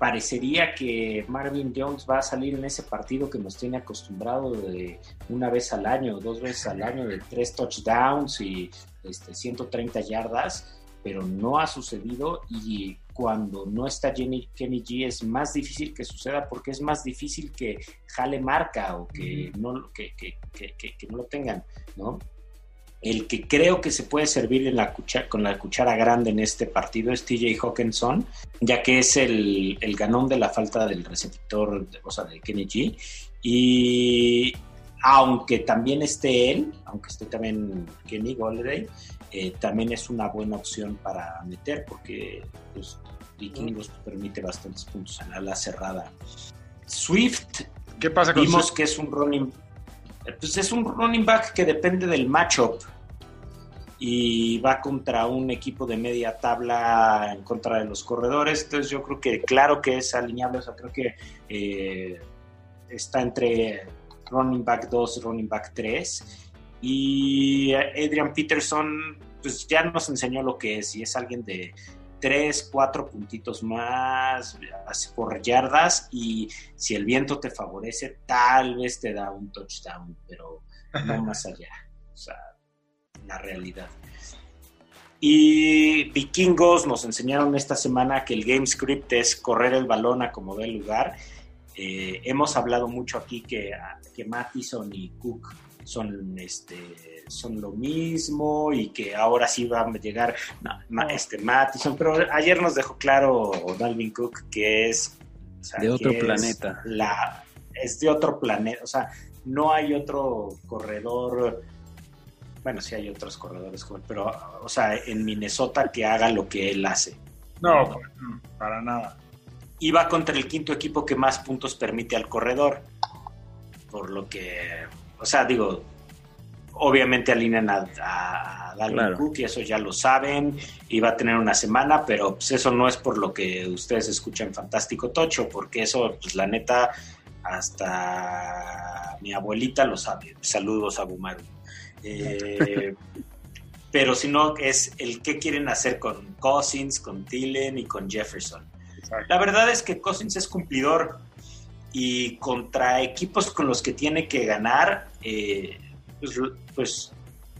parecería que Marvin Jones va a salir en ese partido que nos tiene acostumbrado de una vez al año, dos veces al año, de tres touchdowns y este, 130 yardas, pero no ha sucedido y cuando no está Jenny, Kenny G es más difícil que suceda porque es más difícil que jale marca o que no, que, que, que, que no lo tengan, ¿no? El que creo que se puede servir en la cuchara, con la cuchara grande en este partido es TJ Hawkinson, ya que es el, el ganón de la falta del receptor, o sea, de Kenny G. Y aunque también esté él, aunque esté también Kenny Golladay, eh, también es una buena opción para meter porque los vikingos permite bastantes puntos en la ala cerrada. Swift, ¿qué pasa con vimos Swift? que es un running pues es un running back que depende del matchup y va contra un equipo de media tabla en contra de los corredores. Entonces yo creo que claro que es alineable, o sea, creo que eh, está entre running back 2 running back 3. Y Adrian Peterson, pues ya nos enseñó lo que es, y es alguien de 3, 4 puntitos más por yardas y si el viento te favorece, tal vez te da un touchdown, pero no más allá. O sea, la realidad. Y Vikingos nos enseñaron esta semana que el game script es correr el balón a como dé lugar. Eh, hemos hablado mucho aquí que, que Mattison y Cook son este son lo mismo y que ahora sí va a llegar no, este Mattison, pero ayer nos dejó claro Dalvin Cook que es o sea, de otro planeta. Es, la, es de otro planeta, o sea, no hay otro corredor bueno, sí hay otros corredores, pero, o sea, en Minnesota que haga lo que él hace. No, no, para nada. Y va contra el quinto equipo que más puntos permite al corredor, por lo que o sea, digo, obviamente alinean a, a, a Dalvin Claro. Cook y eso ya lo saben, y va a tener una semana, pero pues eso no es por lo que ustedes escuchan Fantástico Tocho, porque eso, pues la neta, hasta mi abuelita lo sabe. Saludos a Bumaru. Eh, pero si no, es el qué quieren hacer con Cousins, con Tillen y con Jefferson. La verdad es que Cousins es cumplidor y contra equipos con los que tiene que ganar, eh, pues, pues,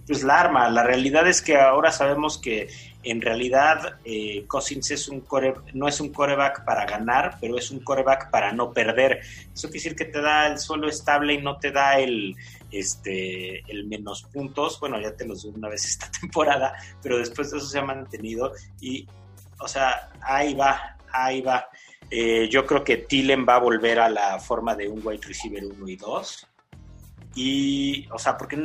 pues la arma. La realidad es que ahora sabemos que en realidad eh, Cousins es un core, no es un coreback para ganar, pero es un coreback para no perder. Eso quiere decir que te da el suelo estable y no te da el, este, el menos puntos. Bueno, ya te los dio una vez esta temporada, pero después de eso se ha mantenido y, o sea, ahí va, ahí va. Eh, yo creo que Tillen va a volver a la forma de un wide receiver 1 y 2. Y, o sea, porque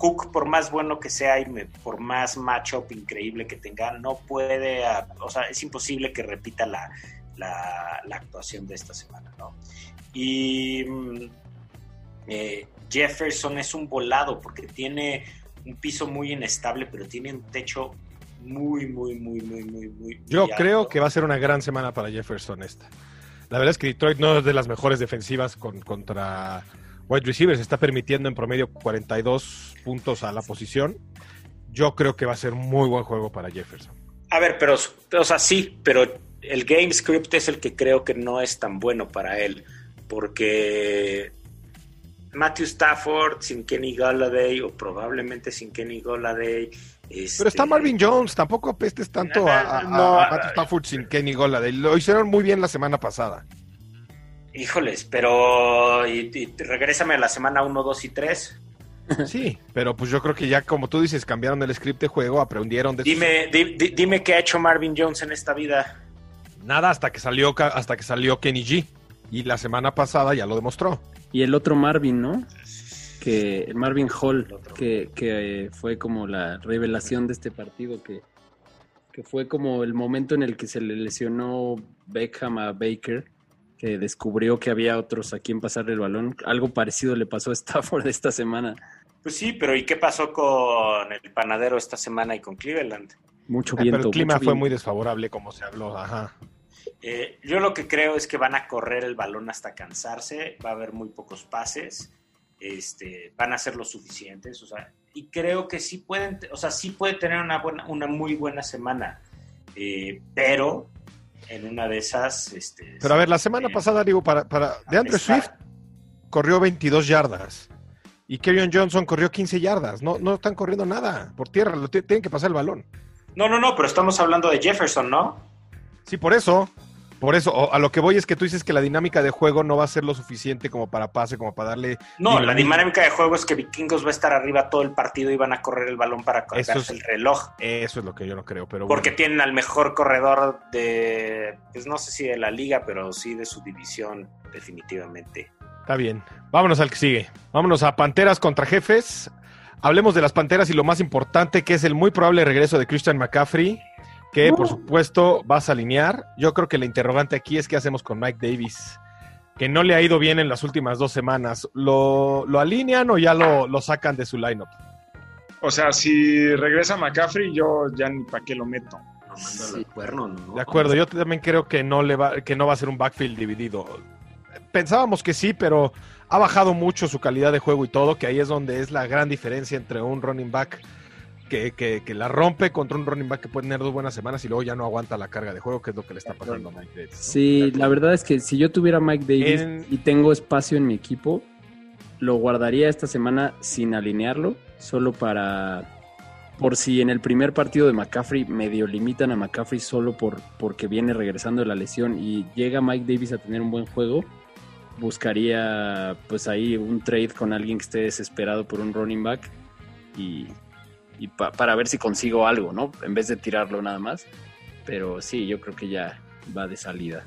Cook, por más bueno que sea y me- por más matchup increíble que tenga, no puede, ah, o sea, es imposible que repita la, la- la actuación de esta semana, ¿no? Y mm, eh, Jefferson es un volado porque tiene un piso muy inestable, pero tiene un techo muy, muy, muy, muy, muy, muy. Yo creo que va a ser una gran semana para Jefferson esta. La verdad es que Detroit no es de las mejores defensivas con- contra wide receivers. Está permitiendo en promedio 42 puntos a la posición. Yo creo que va a ser muy buen juego para Jefferson. A ver, pero, o sea, sí, pero el game script es el que creo que no es tan bueno para él, porque Matthew Stafford sin Kenny Galladay o probablemente sin Kenny Galladay. este, Pero está Marvin Jones, tampoco apestes tanto a, a- a- No, a Matthew Stafford sin Kenny Golladay. Lo hicieron muy bien la semana pasada. Híjoles, pero y, y regrésame a la semana 1, 2 y 3. Sí, pero pues yo creo que ya como tú dices, cambiaron el script de juego, aprendieron de sus- Dime, di- di- dime qué ha hecho Marvin Jones en esta vida. nada hasta que salió hasta que salió Kenny G y la semana pasada ya lo demostró. Y el otro Marvin, ¿no? Que el Marvin Hall, El que, que eh, fue como la revelación de este partido, que, que fue como el momento en el que se le lesionó Beckham a Baker, que descubrió que había otros a quien pasarle el balón. Algo parecido le pasó a Stafford esta semana. Pues sí, pero ¿y qué pasó con el panadero esta semana y con Cleveland? Mucho Eh, viento. pero el clima fue viento. muy desfavorable como se habló, ajá. Eh, yo lo que creo es que van a correr el balón hasta cansarse, va a haber muy pocos pases, este, van a ser lo suficientes, o sea, y creo que sí pueden, o sea, sí puede tener una buena, una muy buena semana, eh, pero en una de esas, este, Pero a ver, la semana eh, pasada digo para para de Andre está- Swift corrió 22 yardas y Kerryon Johnson corrió 15 yardas. No no están corriendo nada por tierra, lo tienen que pasar el balón. No, no, no, pero estamos hablando de Jefferson, ¿no? Sí, por eso. Por eso, a lo que voy es que tú dices que la dinámica de juego no va a ser lo suficiente como para pase, como para darle. No, la dinámica de juego es que Vikingos va a estar arriba todo el partido y van a correr el balón para cargarse es- el reloj. Eso es lo que yo no creo, pero Porque bueno. tienen al mejor corredor de, pues no sé si de la liga, pero sí de su división, definitivamente. Está bien. Vámonos al que sigue. Vámonos a Panteras contra Jefes. Hablemos de las Panteras y lo más importante, que es el muy probable regreso de Christian McCaffrey, que por supuesto vas a alinear. Yo creo que la interrogante aquí es qué hacemos con Mike Davis, que no le ha ido bien en las últimas dos semanas. ¿Lo, lo alinean o ya lo, lo sacan de su lineup? O sea, si regresa McCaffrey, yo ya ni para qué lo meto. Cuerno, ¿no? De acuerdo, yo también creo que no, le va, que no va a ser un backfield dividido. Pensábamos que sí, pero ha bajado mucho su calidad de juego y todo, que ahí es donde es la gran diferencia entre un running back que, que- que la rompe contra un running back que puede tener dos buenas semanas y luego ya no aguanta la carga de juego, que es lo que le está pasando a Mike Davis. ¿no? Sí, la verdad es que si yo tuviera Mike Davis En- y tengo espacio en mi equipo, lo guardaría esta semana sin alinearlo, solo para por si en el primer partido de McCaffrey medio limitan a McCaffrey solo por porque viene regresando de la lesión y llega Mike Davis a tener un buen juego, buscaría pues ahí un trade con alguien que esté desesperado por un running back y, y pa- para ver si consigo algo, ¿no? En vez de tirarlo nada más. Pero sí, yo creo que ya va de salida.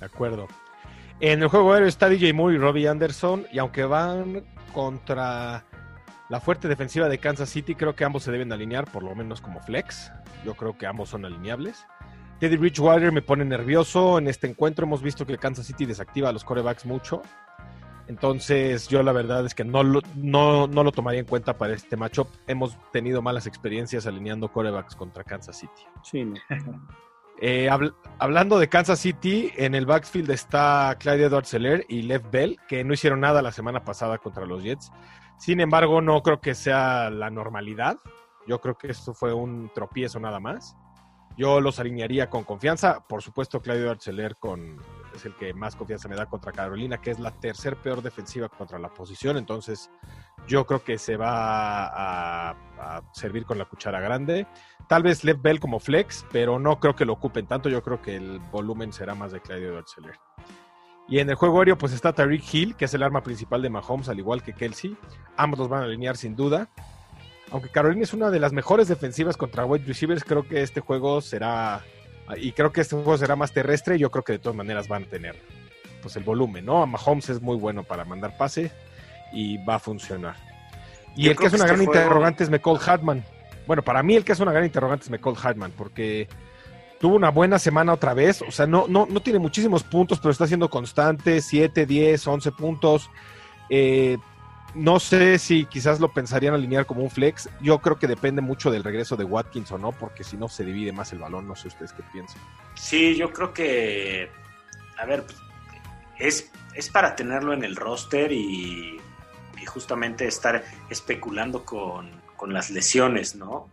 De acuerdo. En el juego aéreo está DJ Moore y Robbie Anderson, y aunque van contra la fuerte defensiva de Kansas City, creo que ambos se deben alinear, por lo menos como flex. Yo creo que ambos son alineables. Teddy Bridgewater me pone nervioso. En este encuentro hemos visto que Kansas City desactiva a los corebacks mucho. Entonces, yo la verdad es que no lo, no, no lo tomaría en cuenta para este matchup. Hemos tenido malas experiencias alineando corebacks contra Kansas City. Sí, no. Eh, habl- hablando de Kansas City, en el backfield está Clyde edwards Seller y Lev Bell, que no hicieron nada la semana pasada contra los Jets. Sin embargo, no creo que sea la normalidad. Yo creo que esto fue un tropiezo nada más. Yo los alinearía con confianza. Por supuesto, Clyde edwards con, es el que más confianza me da contra Carolina, que es la tercer peor defensiva contra la posición. Entonces, yo creo que se va a, servir con la cuchara grande. Tal vez Lev Bell como flex, pero no creo que lo ocupen tanto. Yo creo que el volumen será más de Clyde edwards Seller. Y en el juego aéreo, pues está Tariq Hill, que es el arma principal de Mahomes, al igual que Kelsey. Ambos los van a alinear sin duda. Aunque Carolina es una de las mejores defensivas contra wide receivers, creo que este juego será. Y creo que este juego será más terrestre. Yo creo que de todas maneras van a tener pues el volumen, ¿no? Mahomes es muy bueno para mandar pase y va a funcionar. Y Yo el que es que una este gran juego- interrogante es McCall Hartman. Bueno, para mí el que es una gran interrogante es McCall Hartman, porque tuvo una buena semana otra vez. O sea, no, no, no tiene muchísimos puntos, pero está siendo constante: 7, 10, 11 puntos. Eh, no sé si quizás lo pensarían alinear como un flex. Yo creo que depende mucho del regreso de Watkins o no, porque si no se divide más el balón. No sé ustedes qué piensan. Sí, yo creo que, a ver, es, es para tenerlo en el roster y, y justamente estar especulando con, con las lesiones, ¿no?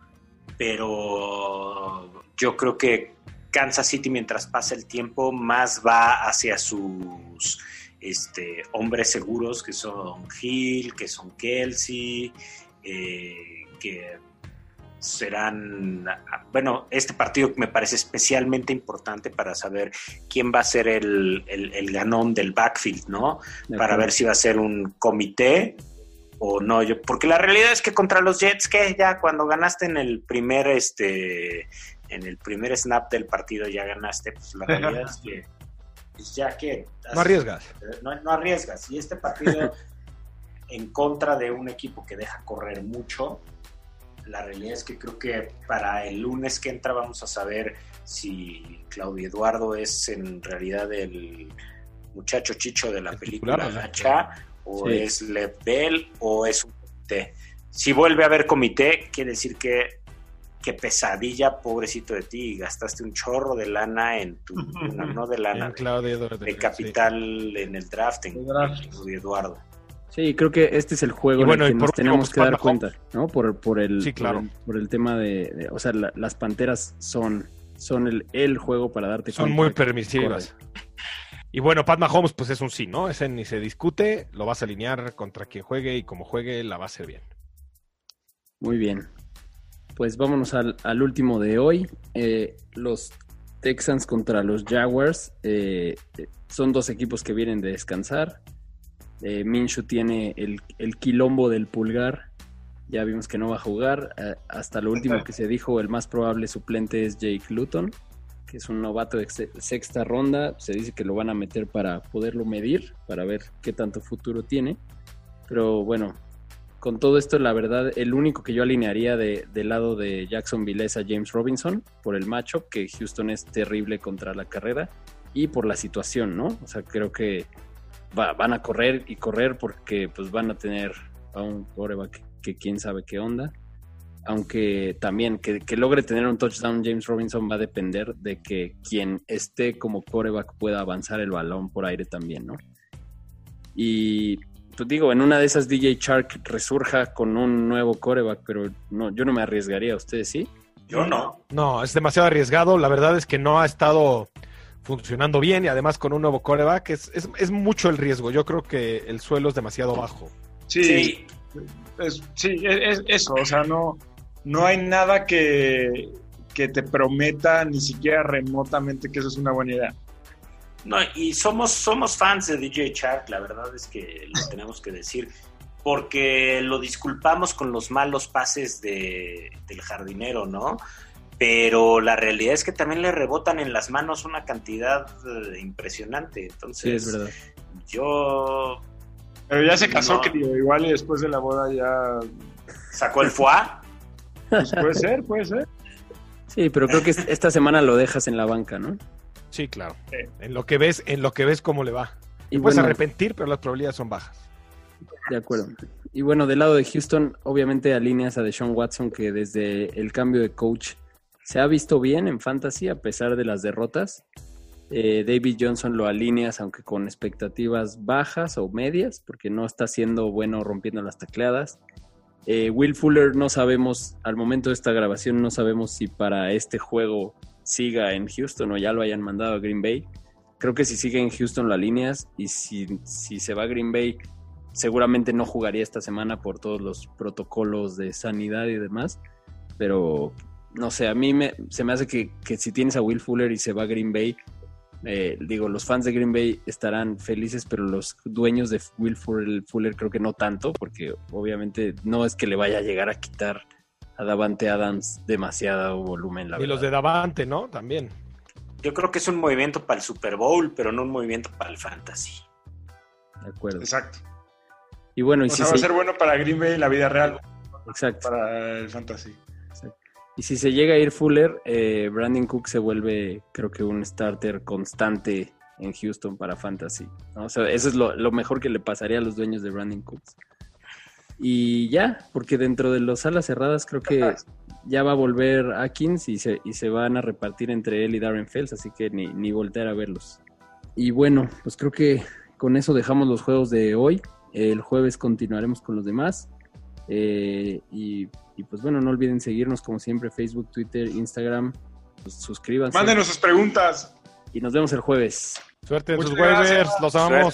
Pero yo creo que Kansas City, mientras pasa el tiempo, más va hacia sus este, hombres seguros, que son Hill, que son Kelsey, eh, que serán, bueno, este partido me parece especialmente importante para saber quién va a ser el, el- el ganón del backfield, ¿no? De Para ver si va a ser un comité o no. Yo, porque la realidad es que contra los Jets, que ya cuando ganaste en el primer, este, en el primer snap del partido ya ganaste, pues la realidad es que, pues ya que... No arriesgas. no, no arriesgas. Y este partido en contra de un equipo que deja correr mucho, la realidad es que creo que para el lunes que entra vamos a saber si Claudio Eduardo es en realidad el muchacho chicho de la El película. Nacha, o Sí. es Lev Bell, o es un comité. Si vuelve a haber comité, quiere decir que qué pesadilla, pobrecito de ti, gastaste un chorro de lana en tu, no, no de lana, de- de sí. capital en el draft, en, El draft. en Claudio Eduardo. Sí, creo que este es el juego en el que por nos último, tenemos pues, que dar cuenta, ¿no? Por, por el, Sí, claro. por el, por el tema de, de- o sea, la- las panteras son, son el, el juego para darte Son cuenta muy de que permisivas. Y bueno, Pat Mahomes, pues es un sí, ¿no? Ese ni se discute, lo vas a alinear contra quien juegue y como juegue, la va a hacer bien. Muy bien. Pues vámonos al, al último de hoy. Eh, los Texans contra los Jaguars. eh, son dos equipos que vienen de descansar. Eh, Minshew tiene el, el quilombo del pulgar. Ya vimos que no va a jugar. Eh, hasta lo último que se dijo, el más probable suplente es Jake Luton, que es un novato de ex- sexta ronda. Se dice que lo van a meter para poderlo medir, para ver qué tanto futuro tiene. Pero bueno, con todo esto, la verdad, el único que yo alinearía de, del lado de Jacksonville es a James Robinson por el matchup, que Houston es terrible contra la carrera y por la situación, ¿no? O sea, creo que va- van a correr y correr porque pues van a tener a un coreback que quién sabe qué onda. Aunque también que, que logre tener un touchdown James Robinson va a depender de que quien esté como coreback pueda avanzar el balón por aire también, ¿no? Y pues digo, en una de esas DJ Shark resurja con un nuevo coreback, pero no, yo no me arriesgaría, ¿ustedes sí? Yo no. No, es demasiado arriesgado. La verdad es que no ha estado funcionando bien y además con un nuevo coreback es, es, es mucho el riesgo. Yo creo que el suelo es demasiado bajo. Sí, Sí, es, sí, es, es eso, o sea, no, no hay nada que, que te prometa ni siquiera remotamente que eso es una buena idea. No, y somos, somos fans de DJ Shark, la verdad es que lo tenemos que decir, porque lo disculpamos con los malos pases de, del jardinero, ¿no? Pero la realidad es que también le rebotan en las manos una cantidad eh, impresionante. Sí, Entonces, es verdad. yo Pero ya se casó, No. querido, igual y después de la boda ya... sacó el foie. Pues puede ser, puede ser. Sí, pero creo que es- esta semana lo dejas en la banca, ¿no? Sí, claro. Sí. En lo que ves, en lo que ves cómo le va. Y puedes arrepentir, pero las probabilidades son bajas. De acuerdo. Y bueno, del lado de Houston, obviamente alineas a Deshaun Watson, que desde el cambio de coach se ha visto bien en fantasy a pesar de las derrotas. Eh, David Johnson lo alineas, aunque con expectativas bajas o medias, porque no está siendo bueno rompiendo las tecleadas. Eh, Will Fuller no sabemos, al momento de esta grabación, no sabemos si para este juego siga en Houston o ya lo hayan mandado a Green Bay. Creo que si sigue en Houston la líneas y si, si se va a Green Bay, seguramente no jugaría esta semana por todos los protocolos de sanidad y demás. Pero no sé, a mí me, se me hace que, que si tienes a Will Fuller y se va a Green Bay, eh, digo, los fans de Green Bay estarán felices, pero los dueños de Will Fuller, creo que no tanto, porque obviamente no es que le vaya a llegar a quitar a Davante Adams demasiado volumen. y los de Davante, ¿no? También. Yo creo que es un movimiento para el Super Bowl, pero no un movimiento para el Fantasy. De acuerdo. Exacto. Y bueno, y si va a ser bueno para Green Bay en la vida real. Exacto. Para el Fantasy. Y si se llega a ir Fuller, eh, Brandon Cook se vuelve, creo que, un starter constante en Houston para Fantasy. ¿no? O sea, eso es lo, mejor que le pasaría a los dueños de Brandon Cooks. Y ya, porque dentro de los alas cerradas creo que ya va a volver Atkins y se, y se van a repartir entre él y Darren Fells, así que ni, ni voltear a verlos. Y bueno, pues creo que con eso dejamos los juegos de hoy. El jueves continuaremos con los demás. Eh, y, pues bueno, no olviden seguirnos como siempre, Facebook, Twitter, Instagram. Pues suscríbanse. Mándenos sus preguntas. Y nos vemos el jueves. Suerte en sus waivers, los amamos.